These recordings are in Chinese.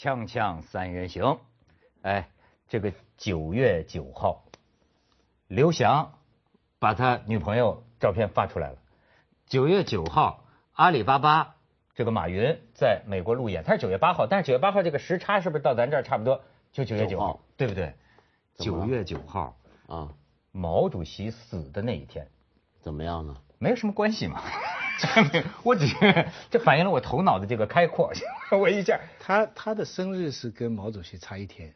锵锵三人行，哎，这个九月九号，刘翔把他女朋友照片发出来了。九月九号，阿里巴巴这个马云在美国路演，他是九月八号，但是九月八号这个时差是不是到咱这儿差不多？就九月九号，对不对？九月九号啊，毛主席死的那一天，怎么样呢？没有什么关系嘛。我只是这反映了我头脑的这个开阔。我一下，他他的生日是跟毛主席差一天，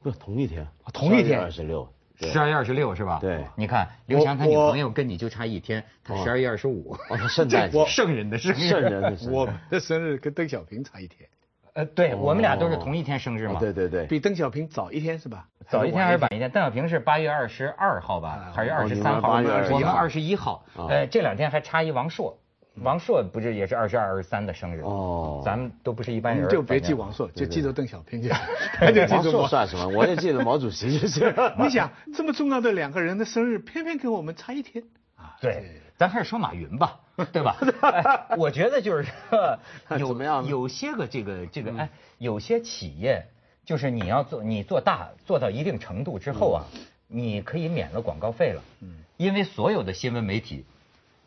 不同一天，同一天二十六，十二月二十六是吧？对，你看刘翔他女朋友跟你就差一天，他十二月二十五，哦，他圣诞 节，圣人的生日，圣人的生日，我的生日跟邓小平差一天。呃，对我们俩都是同一天生日嘛，对对对，比邓小平早一天是吧？早一天还是晚一天？邓小平是八月二十二号吧，还是二十三号？我们二十一号。呃，这两天还差一王朔，王朔不是也是二十二、二十三的生日？哦，咱们都不是一般人，就别记王朔，就记住邓小平就。王朔算什么？我也记得毛主席就行。你想这么重要的两个人的生日，偏偏给我们差一天啊？对。咱还是说马云吧，对吧？我觉得就是有有些个这个这个哎，有些企业就是你要做你做大做到一定程度之后啊，你可以免了广告费了。嗯，因为所有的新闻媒体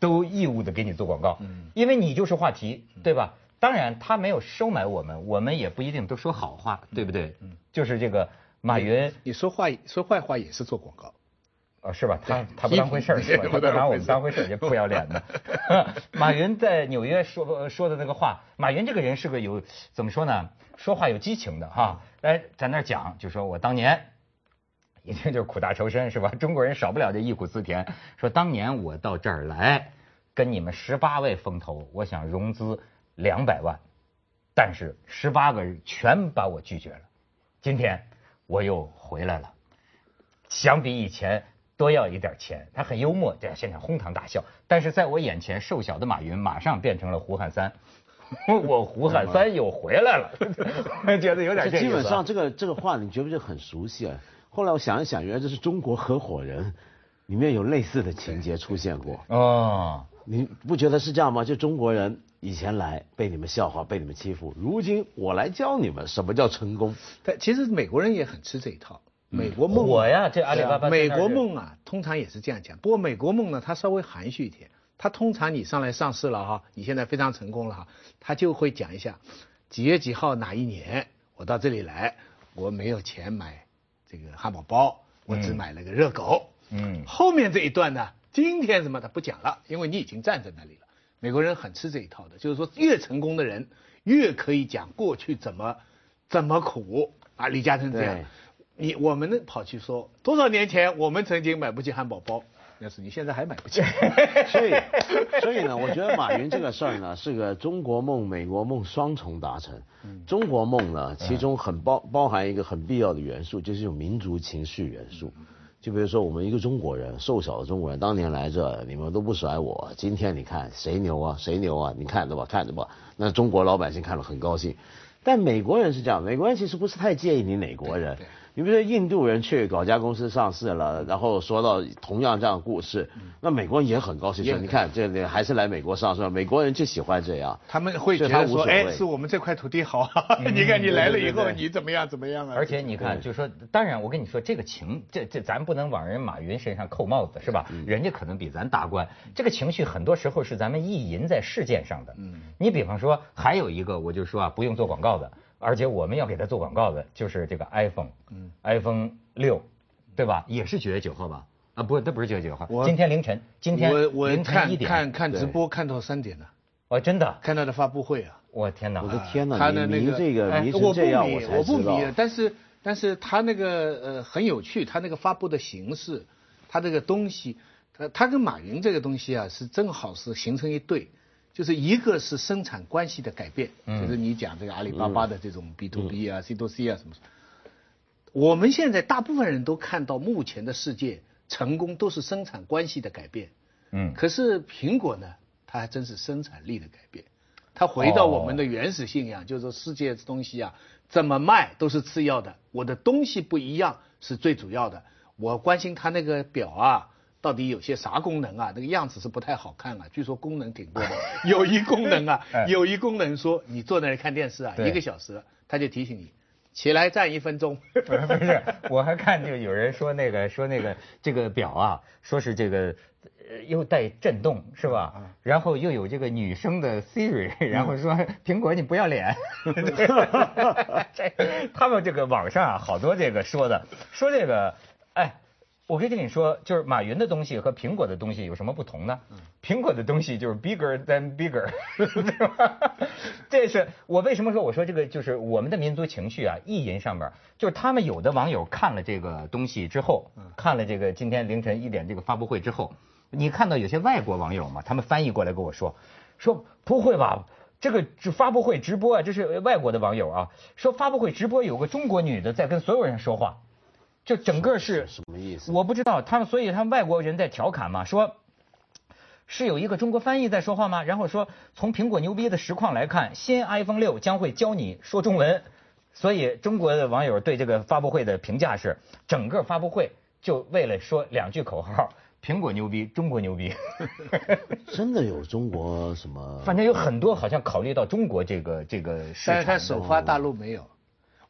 都义务的给你做广告。嗯，因为你就是话题，对吧？当然他没有收买我们，我们也不一定都说好话，对不对？嗯，就是这个马云，你说话说坏话也是做广告。啊，是吧？他他不当回事儿，是吧？他不拿我们当回事儿，这不要脸的。马云在纽约说说的那个话，马云这个人是个有怎么说呢？说话有激情的哈。哎，在那儿讲，就说我当年一听就是苦大仇深，是吧？中国人少不了这忆苦思甜。说当年我到这儿来，跟你们十八位风投，我想融资两百万，但是十八个人全把我拒绝了。今天我又回来了，相比以前。多要一点钱，他很幽默，在现场哄堂大笑。但是在我眼前，瘦小的马云马上变成了胡汉三，我胡汉三又回来了，觉得有点。基本上这个这个话，你觉不觉得很熟悉啊？后来我想一想，原来这是中国合伙人里面有类似的情节出现过。哦，你不觉得是这样吗？就中国人以前来被你们笑话，被你们欺负，如今我来教你们什么叫成功。但其实美国人也很吃这一套。美国梦，我呀，这阿里巴巴。美国梦啊，通常也是这样讲。不过美国梦呢，它稍微含蓄一点。它通常你上来上市了哈，你现在非常成功了哈，他就会讲一下几月几号哪一年我到这里来，我没有钱买这个汉堡包，我只买了个热狗。嗯。后面这一段呢，今天什么他不讲了，因为你已经站在那里了。美国人很吃这一套的，就是说越成功的人越可以讲过去怎么怎么苦啊，李嘉诚这样。你我们呢跑去说多少年前我们曾经买不起汉堡包，那是你现在还买不起。所以 所以呢，我觉得马云这个事儿呢 是个中国梦、美国梦双重达成。中国梦呢，其中很包包含一个很必要的元素，就是有民族情绪元素。就比如说我们一个中国人，瘦小的中国人，当年来这你们都不甩我，今天你看谁牛啊？谁牛啊？你看着吧，看着吧。那中国老百姓看了很高兴。但美国人是这样，美国人其实不是太介意你哪国人。你比如说印度人去搞家公司上市了，然后说到同样这样的故事，那美国人也很高兴，说你看这里还是来美国上市，美国人就喜欢这样。他们会觉得说，哎，是我们这块土地好，你看你来了以后你怎么样怎么样啊？而且你看，就说当然我跟你说这个情，这这咱不能往人马云身上扣帽子是吧？人家可能比咱大官，这个情绪很多时候是咱们意淫在事件上的。嗯，你比方说还有一个，我就说啊，不用做广告的。而且我们要给他做广告的，就是这个 iPhone，嗯，iPhone 六，对吧？也是九月九号吧？啊，不，那不是九月九号，今天凌晨，今天凌晨一点，看看直播看到三点了。哦，真的？看他的发布会啊！我天哪！我的天哪！他的那个这个迷成这样，我才知道。但是，但是他那个呃很有趣，他那个发布的形式，他这个东西，他他跟马云这个东西啊，是正好是形成一对。就是一个是生产关系的改变，就是你讲这个阿里巴巴的这种 B to B 啊、C to C 啊什么。我们现在大部分人都看到目前的世界成功都是生产关系的改变，嗯，可是苹果呢，它还真是生产力的改变。它回到我们的原始信仰，就是说世界东西啊怎么卖都是次要的，我的东西不一样是最主要的。我关心它那个表啊。到底有些啥功能啊？那个样子是不太好看啊。据说功能挺多的，有一功能啊，有一功能说你坐那里看电视啊，一个小时，他就提醒你起来站一分钟。不是不是，我还看就有人说那个说那个这个表啊，说是这个又带震动是吧？然后又有这个女生的 Siri，然后说苹果你不要脸。这他们这个网上啊好多这个说的说这个哎。我可以跟你说，就是马云的东西和苹果的东西有什么不同呢？苹果的东西就是 bigger than bigger，对吧 这是我为什么说我说这个就是我们的民族情绪啊，意淫上面，就是他们有的网友看了这个东西之后，看了这个今天凌晨一点这个发布会之后，你看到有些外国网友嘛，他们翻译过来跟我说，说不会吧，这个发布会直播啊，这是外国的网友啊，说发布会直播有个中国女的在跟所有人说话。就整个是什么意思？我不知道，他们所以他们外国人在调侃嘛，说是有一个中国翻译在说话吗？然后说从苹果牛逼的实况来看，新 iPhone 六将会教你说中文。所以中国的网友对这个发布会的评价是，整个发布会就为了说两句口号：苹果牛逼，中国牛逼。真的有中国什么？反正有很多好像考虑到中国这个这个市场。但是他首发大陆没有。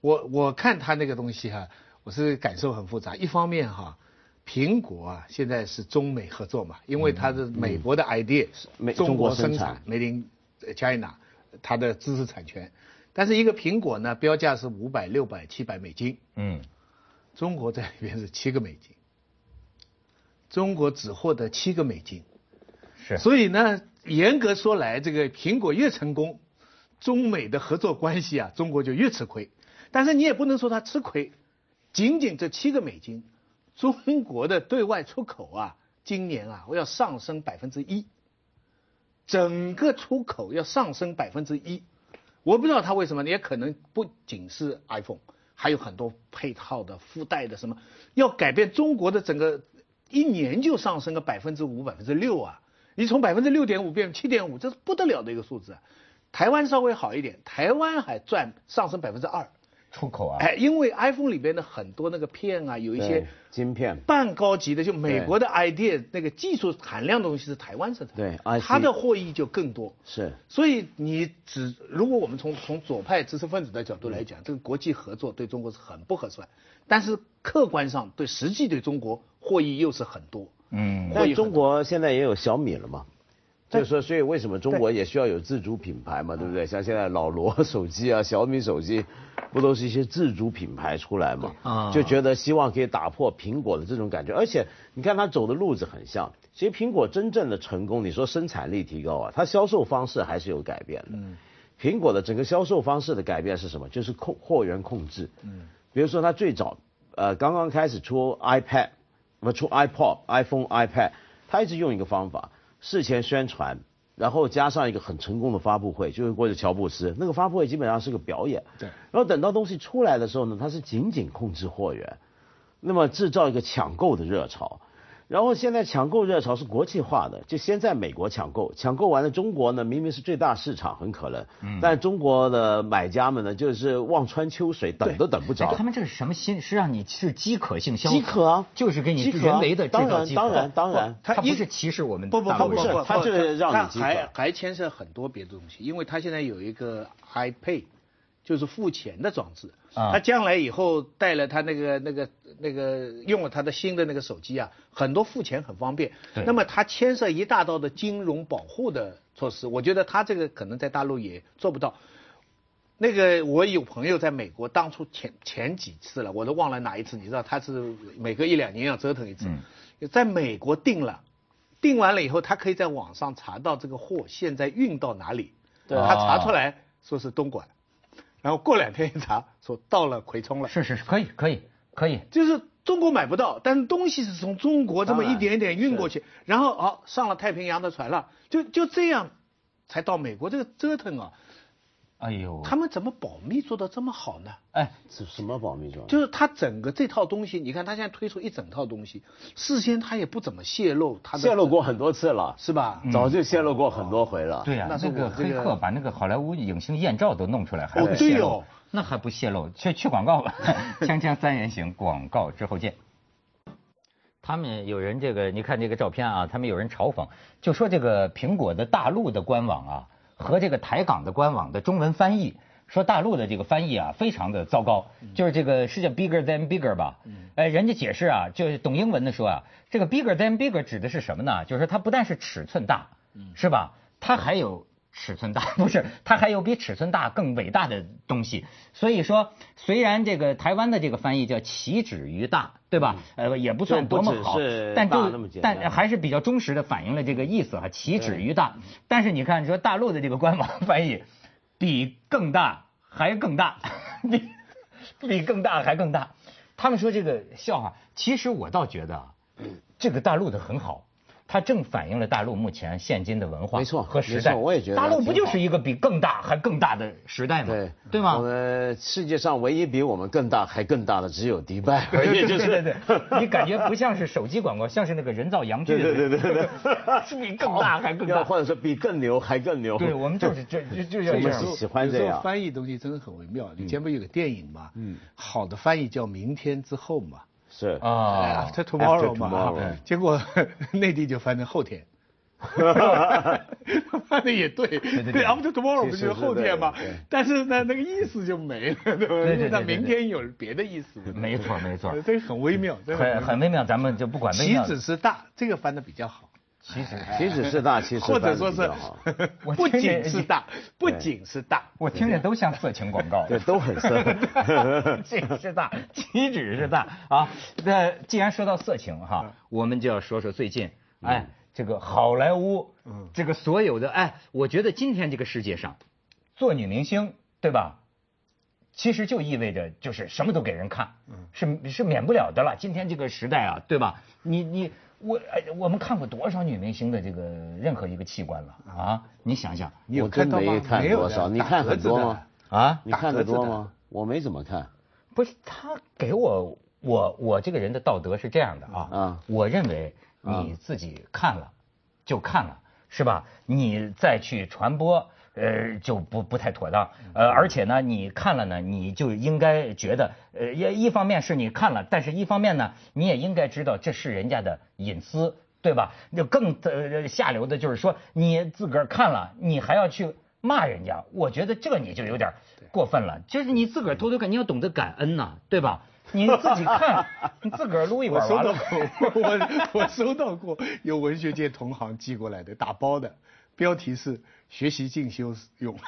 我我看他那个东西哈。我是感受很复杂，一方面哈，苹果啊现在是中美合作嘛，因为它是美国的 idea，中国生产，made in China，它的知识产权，但是一个苹果呢标价是五百、六百、七百美金，嗯，中国在里边是七个美金，中国只获得七个美金，是，所以呢，严格说来，这个苹果越成功，中美的合作关系啊，中国就越吃亏，但是你也不能说它吃亏。仅仅这七个美金，中国的对外出口啊，今年啊，我要上升百分之一，整个出口要上升百分之一，我不知道他为什么，也可能不仅是 iPhone，还有很多配套的附带的什么，要改变中国的整个一年就上升个百分之五、百分之六啊，你从百分之六点五变成七点五，这是不得了的一个数字啊。台湾稍微好一点，台湾还赚上升百分之二。出口啊，哎，因为 iPhone 里边的很多那个片啊，有一些晶片，半高级的，就美国的 idea 那个技术含量的东西是台湾生产，对，它的获益就更多。是，所以你只如果我们从从左派知识分子的角度来讲，这个国际合作对中国是很不合算，但是客观上对实际对中国获益又是很多。嗯，那中国现在也有小米了嘛？就是说，所以为什么中国也需要有自主品牌嘛？对不对？像现在老罗手机啊、小米手机，不都是一些自主品牌出来嘛？啊，就觉得希望可以打破苹果的这种感觉。而且你看它走的路子很像。其实苹果真正的成功，你说生产力提高啊，它销售方式还是有改变的。嗯，苹果的整个销售方式的改变是什么？就是控货源控制。嗯，比如说它最早呃刚刚开始出 iPad，不出 iPod、iPhone、iPad，它一直用一个方法。事前宣传，然后加上一个很成功的发布会，就是过去乔布斯那个发布会基本上是个表演。对。然后等到东西出来的时候呢，它是紧紧控制货源，那么制造一个抢购的热潮。然后现在抢购热潮是国际化的，就先在美国抢购，抢购完了中国呢，明明是最大市场，很可能，嗯，但中国的买家们呢，就是望穿秋水，等都等不着。他们这是什么心？是让你是饥渴性消费？饥渴啊，就是给你人为的制造饥渴。当然，当然，当然，他不是歧视我们。不不不不不，他就是让你饥渴。还还牵涉很多别的东西，因为他现在有一个 iPay。就是付钱的装置，他将来以后带了他那个那个那个用了他的新的那个手机啊，很多付钱很方便。那么他牵涉一大道的金融保护的措施，我觉得他这个可能在大陆也做不到。那个我有朋友在美国，当初前前几次了，我都忘了哪一次，你知道他是每隔一两年要折腾一次，在美国订了，订完了以后，他可以在网上查到这个货现在运到哪里，他查出来说是东莞。然后过两天一查，说到了葵冲了。是是是，可以可以可以。就是中国买不到，但是东西是从中国这么一点一点运过去，然后哦上了太平洋的船了，就就这样才到美国。这个折腾啊！哎呦，他们怎么保密做到这么好呢？哎，什什么保密做？就是他整个这套东西，你看他现在推出一整套东西，事先他也不怎么泄露，他泄露过很多次了，是吧？早就泄露过很多回了。对呀，那这个黑客把那个好莱坞影星艳照都弄出来，还不泄露？那还不泄露？去去广告吧，锵锵三人行，广告之后见。他们有人这个，你看这个照片啊，他们有人嘲讽，就说这个苹果的大陆的官网啊。和这个台港的官网的中文翻译说大陆的这个翻译啊非常的糟糕，就是这个是叫 bigger than bigger 吧？哎，人家解释啊，就是懂英文的说啊，这个 bigger than bigger 指的是什么呢？就是它不但是尺寸大，是吧？它还有。尺寸大不是，它还有比尺寸大更伟大的东西。所以说，虽然这个台湾的这个翻译叫“岂止于大”，对吧？呃，也不算多么好，但就但还是比较忠实的反映了这个意思哈，“岂止于大”。但是你看，说大陆的这个官网 翻译，比更大还更大，比比更大还更大。他们说这个笑话，其实我倒觉得，这个大陆的很好。它正反映了大陆目前现今的文化，没错和时代。我也觉得大陆不就是一个比更大还更大的时代吗？对对吗？我们世界上唯一比我们更大还更大的只有迪拜，对对对对，你感觉不像是手机广告，像是那个人造羊具。对对对对，是比更大还更大，或者说比更牛还更牛。对我们就是这 就就要这样。喜欢这样。翻译东西真的很微妙。以前不有个电影嘛？嗯，好的翻译叫明天之后嘛。是啊，After Tomorrow 嘛。结果 内地就翻成后天。哈哈哈翻的也对，对，after tomorrow 不就是后天吗？但是呢，那个意思就没了，对吧对？那明天有别的意思。没错，没错，这个很微妙，很很微妙。咱们就不管。棋子是大，这个翻的比较好。棋子，棋子是大，其实或者说是 不仅是大，不仅是大，我听着都像色情广告。对，都很色。这个是大，岂止是大啊。那既然说到色情哈，我们就要说说最近，哎。这个好莱坞，这个所有的哎，我觉得今天这个世界上，做女明星，对吧？其实就意味着就是什么都给人看，是是免不了的了。今天这个时代啊，对吧？你你我哎，我们看过多少女明星的这个任何一个器官了啊？你想想，我真没看多少，你看很多吗？啊？你看的多吗？我没怎么看。不是他给我，我我这个人的道德是这样的啊，我认为。你自己看了，就看了，是吧？你再去传播，呃，就不不太妥当。呃，而且呢，你看了呢，你就应该觉得，呃，一一方面是你看了，但是一方面呢，你也应该知道这是人家的隐私，对吧？就更呃下流的就是说，你自个儿看了，你还要去骂人家，我觉得这你就有点过分了。就是你自个儿偷偷看，你要懂得感恩呐，对吧？你自己看，你自个儿撸一 碗完了。我我收到过有文学界同行寄过来的打包的，标题是学习进修用。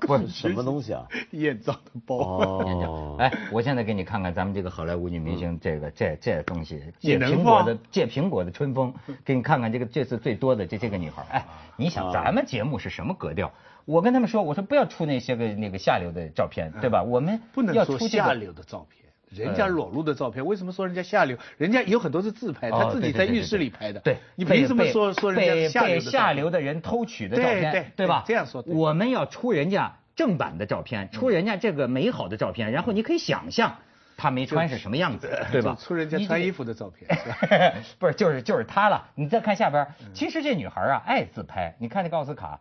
不是什么东西啊？艳照的包。哦。哎，我现在给你看看咱们这个好莱坞女明星这个这这东西，借苹果的借苹果的春风，给你看看这个这次最多的这这个女孩。哎，你想咱们节目是什么格调？我跟他们说，我说不要出那些个那个下流的照片，对吧？我们不能出下流的照片。人家裸露的照片，为什么说人家下流？人家有很多是自拍，他自己在浴室里拍的。对，你凭什么说说人家被下流的人偷取的照片？对吧？这样说，我们要出人家正版的照片，出人家这个美好的照片，然后你可以想象他没穿是什么样子，对吧？出人家穿衣服的照片，不是就是就是他了。你再看下边，其实这女孩啊爱自拍，你看那个奥斯卡。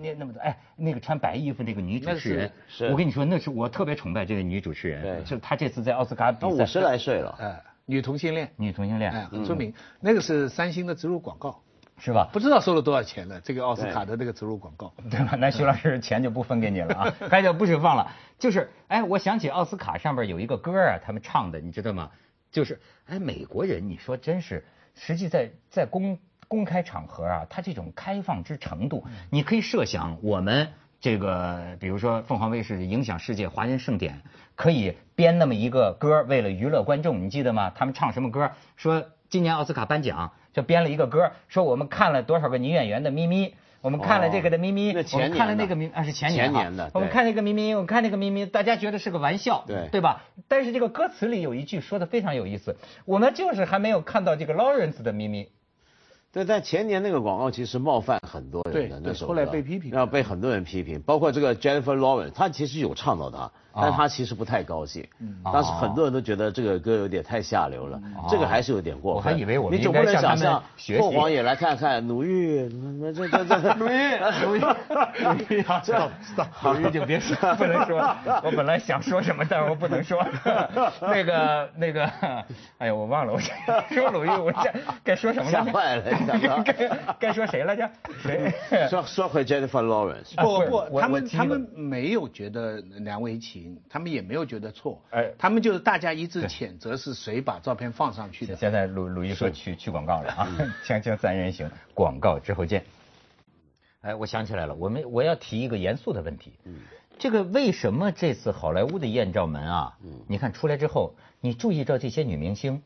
那那么多哎，那个穿白衣服那个女主持人，我跟你说，那是我特别崇拜这个女主持人，就她这次在奥斯卡比赛，五十来岁了，哎，女同性恋，女同性恋，哎，很出名。那个是三星的植入广告，是吧？不知道收了多少钱呢？这个奥斯卡的那个植入广告，对吧？那徐老师钱就不分给你了啊，该就不许放了。就是哎，我想起奥斯卡上边有一个歌啊，他们唱的，你知道吗？就是哎，美国人，你说真是，实际在在公。公开场合啊，它这种开放之程度，你可以设想，我们这个比如说凤凰卫视影响世界华人盛典，可以编那么一个歌，为了娱乐观众，你记得吗？他们唱什么歌？说今年奥斯卡颁奖就编了一个歌，说我们看了多少个女演员的咪咪，我们看了这个的咪咪，我们看了那个咪啊是前年年的，我们看那个咪咪，我们看那个咪咪，大家觉得是个玩笑，对对吧？但是这个歌词里有一句说的非常有意思，我们就是还没有看到这个 Lawrence 的咪咪。对，但前年那个广告其实冒犯很多人的，那时候后来被批评，要被很多人批评，包括这个 Jennifer Lawrence，他其实有唱到他。但他其实不太高兴，当时很多人都觉得这个歌有点太下流了，这个还是有点过分。我还以为我们你总不能想象凤凰也来看看鲁豫，这这这鲁豫鲁豫鲁豫，知道知道，鲁豫就别说，不能说。我本来想说什么，但是我不能说。那个那个，哎呀，我忘了，我说鲁豫，我这该说什么了？吓坏了，该该说谁来着？谁？说说回 Jennifer Lawrence。不不，他们他们没有觉得难为情，他们也没有觉得错。哎，他们就是大家一致谴责是谁把照片放上去的。现在鲁鲁豫说去去广告了啊，锵锵三人行，广告之后见。哎，我想起来了，我们我要提一个严肃的问题。嗯。这个为什么这次好莱坞的艳照门啊？嗯。你看出来之后，你注意到这些女明星，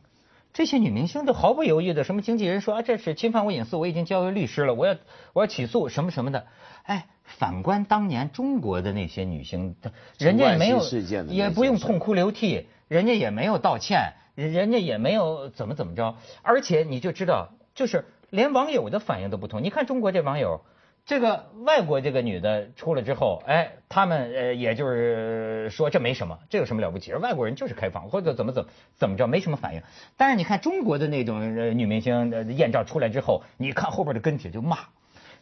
这些女明星都毫不犹豫的，什么经纪人说啊，这是侵犯我隐私，我已经交给律师了，我要我要起诉什么什么的。哎，反观当年中国的那些女星，人家也没有，也不用痛哭流涕，人家也没有道歉，人家也没有怎么怎么着，而且你就知道，就是连网友的反应都不同。你看中国这网友。这个外国这个女的出来之后，哎，他们呃，也就是说这没什么，这有什么了不起？外国人就是开放，或者怎么怎么怎么着，没什么反应。但是你看中国的那种呃女明星艳照出来之后，你看后边的跟帖就骂。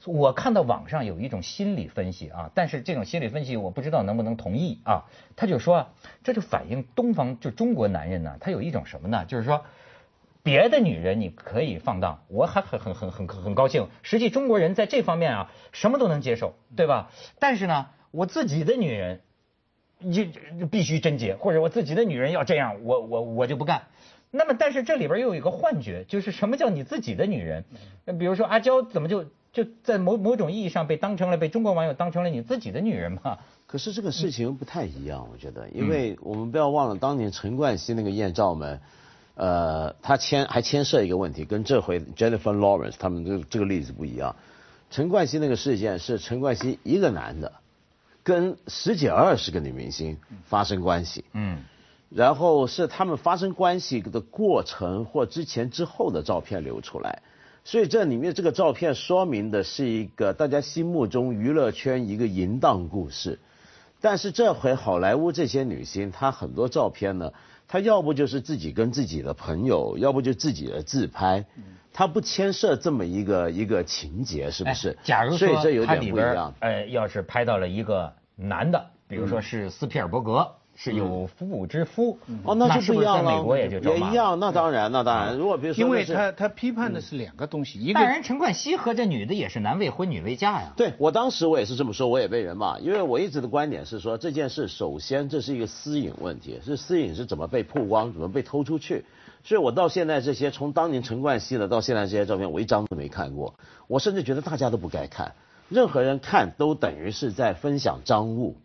我看到网上有一种心理分析啊，但是这种心理分析我不知道能不能同意啊。他就说，这就反映东方就中国男人呢，他有一种什么呢？就是说。别的女人你可以放荡，我还很很很很很高兴。实际中国人在这方面啊，什么都能接受，对吧？但是呢，我自己的女人，你必须贞洁，或者我自己的女人要这样，我我我就不干。那么，但是这里边又有一个幻觉，就是什么叫你自己的女人？比如说阿娇，怎么就就在某某种意义上被当成了被中国网友当成了你自己的女人嘛？可是这个事情不太一样，我觉得，因为我们不要忘了当年陈冠希那个艳照门。呃，他牵还牵涉一个问题，跟这回 Jennifer Lawrence 他们这这个例子不一样。陈冠希那个事件是陈冠希一个男的，跟十几二十个女明星发生关系，嗯，然后是他们发生关系的过程或之前之后的照片流出来，所以这里面这个照片说明的是一个大家心目中娱乐圈一个淫荡故事，但是这回好莱坞这些女星她很多照片呢。他要不就是自己跟自己的朋友，要不就自己的自拍，他不牵涉这么一个一个情节，是不是？假如说他里边，呃，要是拍到了一个男的，比如说是斯皮尔伯格。是有妇之夫哦，那就不一样了。美国也就也一样，那当然，那当然。如果比如说，因为他他批判的是两个东西，一个当然陈冠希和这女的也是男未婚女未嫁呀。对我当时我也是这么说，我也被人骂，因为我一直的观点是说这件事首先这是一个私隐问题，是私隐是怎么被曝光，怎么被偷出去，所以我到现在这些从当年陈冠希的到现在这些照片，我一张都没看过，我甚至觉得大家都不该看，任何人看都等于是在分享赃物。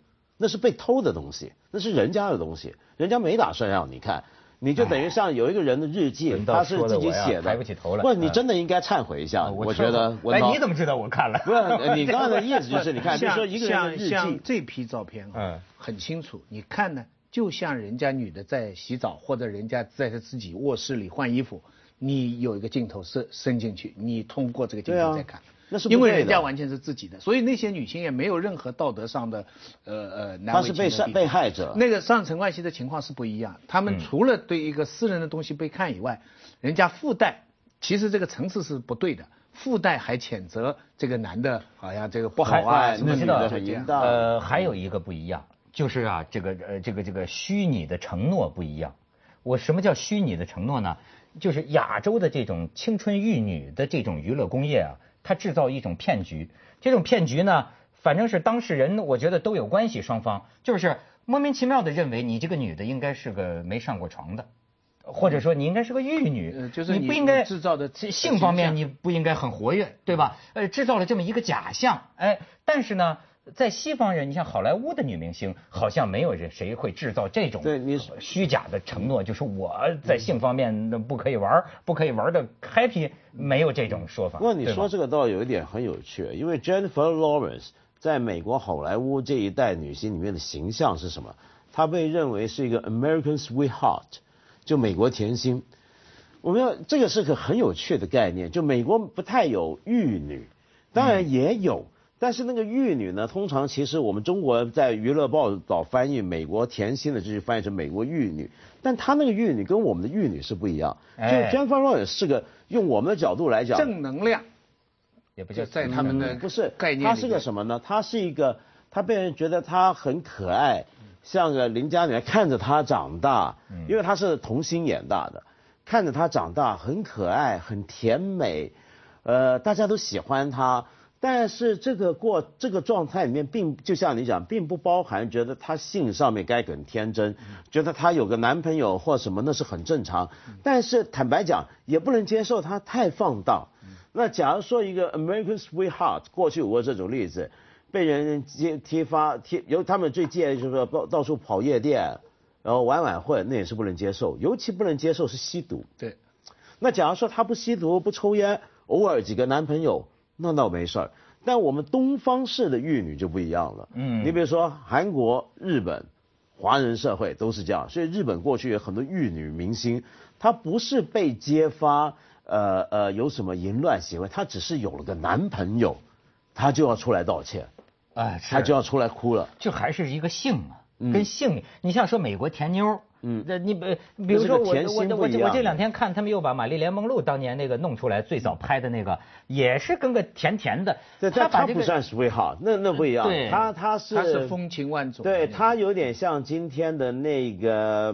那是被偷的东西，那是人家的东西，人家没打算让你看，你就等于像有一个人的日记，他是自己写的，抬不起头来。不，你真的应该忏悔一下。我觉得，哎，你怎么知道我看了？不是，你 刚才的意思就是，你看，就说一个人的日记，这批照片啊，很清楚。你看呢，就像人家女的在洗澡，或者人家在她自己卧室里换衣服，你有一个镜头伸伸进去，你通过这个镜头在看。那是因为人家完全是自己的，所以那些女性也没有任何道德上的，呃呃难为情的地方。被被害者。那个上陈冠希的情况是不一样，他们除了对一个私人的东西被看以外，人家附带，其实这个层次是不对的，附带还谴责这个男的，好像这个不好啊，什么知道呃，还有一个不一样，就是啊，这个呃这个这个虚拟的承诺不一样。我什么叫虚拟的承诺呢？就是亚洲的这种青春玉女的这种娱乐工业啊。他制造一种骗局，这种骗局呢，反正是当事人，我觉得都有关系，双方就是莫名其妙的认为你这个女的应该是个没上过床的，或者说你应该是个玉女，就是你不应该制造的性方面你不应该很活跃，对吧？呃，制造了这么一个假象，哎，但是呢。在西方人，你像好莱坞的女明星，好像没有人谁会制造这种对你虚假的承诺，就是我在性方面不可以玩，不可以玩的 happy，没有这种说法。那你说这个倒有一点很有趣，因为 Jennifer Lawrence 在美国好莱坞这一代女星里面的形象是什么？她被认为是一个 American sweetheart，就美国甜心。我们要这个是个很有趣的概念，就美国不太有玉女，当然也有。但是那个玉女呢？通常其实我们中国在娱乐报道翻译美国甜心的，就是翻译成美国玉女。但她那个玉女跟我们的玉女是不一样。就 Jennifer Lawrence 是个用我们的角度来讲，正能量，也不叫在他们的不是概念。她是个什么呢？她是一个，她被人觉得她很可爱，像个邻家女孩，看着她长大，因为她是童星演大的，看着她长大很可爱，很甜美。呃，大家都喜欢她。但是这个过这个状态里面，并就像你讲，并不包含觉得她性上面该很天真，觉得她有个男朋友或什么那是很正常。但是坦白讲，也不能接受她太放荡。那假如说一个 American Sweetheart 过去有过这种例子，被人揭揭发贴，由他们最介意就是说到到处跑夜店，然后晚晚会，那也是不能接受。尤其不能接受是吸毒。对。那假如说他不吸毒不抽烟，偶尔几个男朋友。那倒没事儿，但我们东方式的玉女就不一样了。嗯，你比如说韩国、日本，华人社会都是这样，所以日本过去有很多玉女明星，她不是被揭发，呃呃有什么淫乱行为，她只是有了个男朋友，她就要出来道歉，哎，她就要出来哭了，就还是一个性啊，跟性，你像说美国甜妞。嗯，那你比比如说我我我我这两天看他们又把玛丽莲梦露当年那个弄出来，最早拍的那个也是跟个甜甜的。对，他他不算 sweetheart，那那不一样。对，他他是他是风情万种。对他有点像今天的那个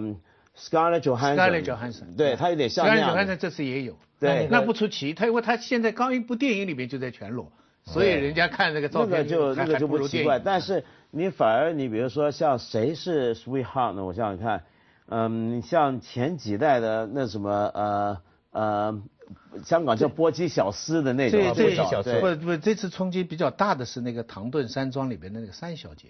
Scarlett Johansson。Scarlett Johansson。对他有点像。Scarlett Johansson 这次也有。对。那不出奇，他因为他现在刚一部电影里面就在全裸，所以人家看那个照片那个就那个就不奇怪。但是你反而你比如说像谁是 sweetheart 呢？我想想看。嗯，像前几代的那什么呃呃，香港叫波姬小丝的那种波姬小丝，不不，这次冲击比较大的是那个唐顿山庄里边的那个三小姐，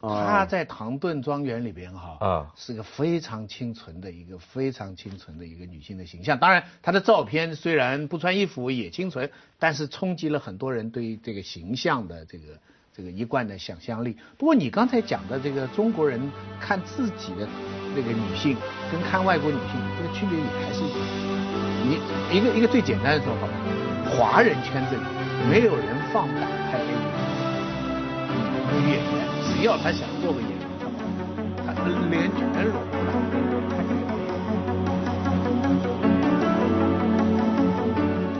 她在唐顿庄园里边哈，啊，是个非常清纯的一个非常清纯的一个女性的形象。当然，她的照片虽然不穿衣服也清纯，但是冲击了很多人对于这个形象的这个。这个一贯的想象力。不过你刚才讲的这个中国人看自己的那个女性，跟看外国女性这个区别也还是你一个一个最简单的说法，华人圈子里没有人放胆拍黑女演员，只要他想做个演员，他脸全裸。